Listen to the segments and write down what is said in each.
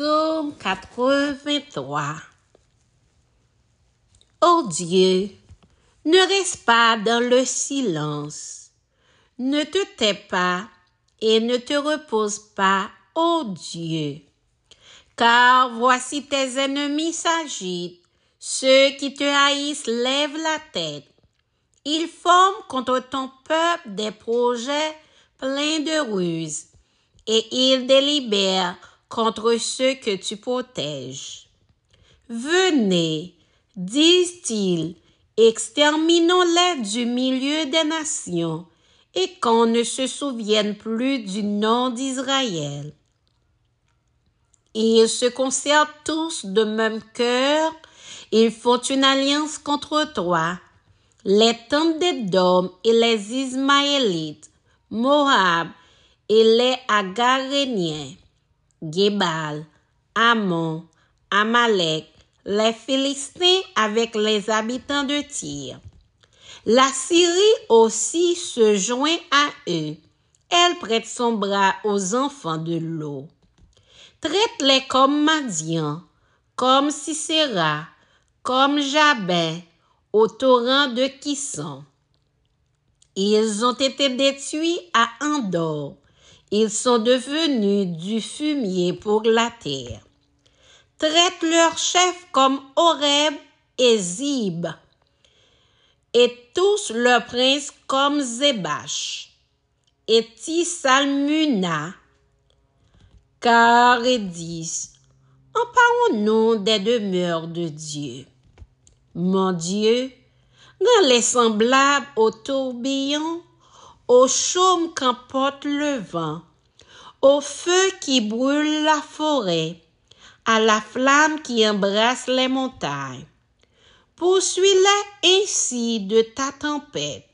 Psaume 83 Ô Dieu, ne reste pas dans le silence, ne te tais pas et ne te repose pas, ô Dieu. Car voici tes ennemis s'agitent, ceux qui te haïssent lèvent la tête. Ils forment contre ton peuple des projets pleins de ruses, et ils délibèrent contre ceux que tu protèges. Venez, disent-ils, exterminons-les du milieu des nations, et qu'on ne se souvienne plus du nom d'Israël. Ils se concertent tous de même cœur, ils font une alliance contre toi, les tentes d'Édom et les Ismaélites, Moab et les Agaréniens. Gébal, Amon, Amalek, les Philistins avec les habitants de Tyr. La Syrie aussi se joint à eux. Elle prête son bras aux enfants de l'eau. Traite-les comme Madian, comme Sisera, comme Jabin, au torrent de Kisson. Ils ont été détruits à Andorre ils sont devenus du fumier pour la terre. Traite leurs chefs comme Horeb et Zib, et tous leurs princes comme Zébash, et Tisalmuna, car ils disent, Emparons-nous des demeures de Dieu. Mon Dieu, dans les semblables au tourbillon, au chaume qu'emporte le vent, au feu qui brûle la forêt, à la flamme qui embrasse les montagnes. Poursuis-les ainsi de ta tempête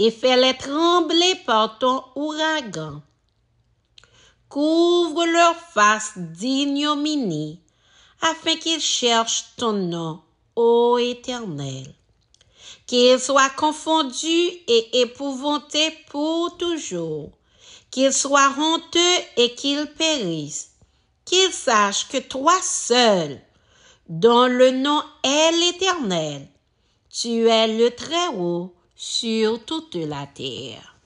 et fais-les trembler par ton ouragan. Couvre leur face d'ignominie afin qu'ils cherchent ton nom, ô Éternel qu'ils soient confondus et épouvantés pour toujours, qu'ils soient honteux et qu'ils périssent, qu'ils sachent que toi seul, dont le nom est l'Éternel, tu es le Très-Haut sur toute la terre.